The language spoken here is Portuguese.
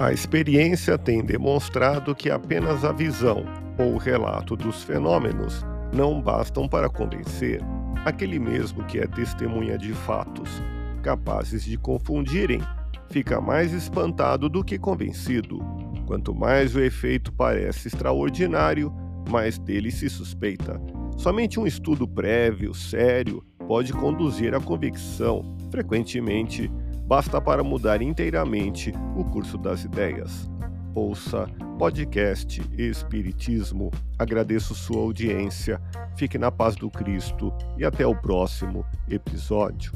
A experiência tem demonstrado que apenas a visão ou o relato dos fenômenos não bastam para convencer aquele mesmo que é testemunha de fatos capazes de confundirem, fica mais espantado do que convencido. Quanto mais o efeito parece extraordinário, mais dele se suspeita. Somente um estudo prévio, sério, pode conduzir à convicção. Frequentemente, basta para mudar inteiramente o curso das ideias. Ouça podcast Espiritismo. Agradeço sua audiência. Fique na paz do Cristo e até o próximo episódio.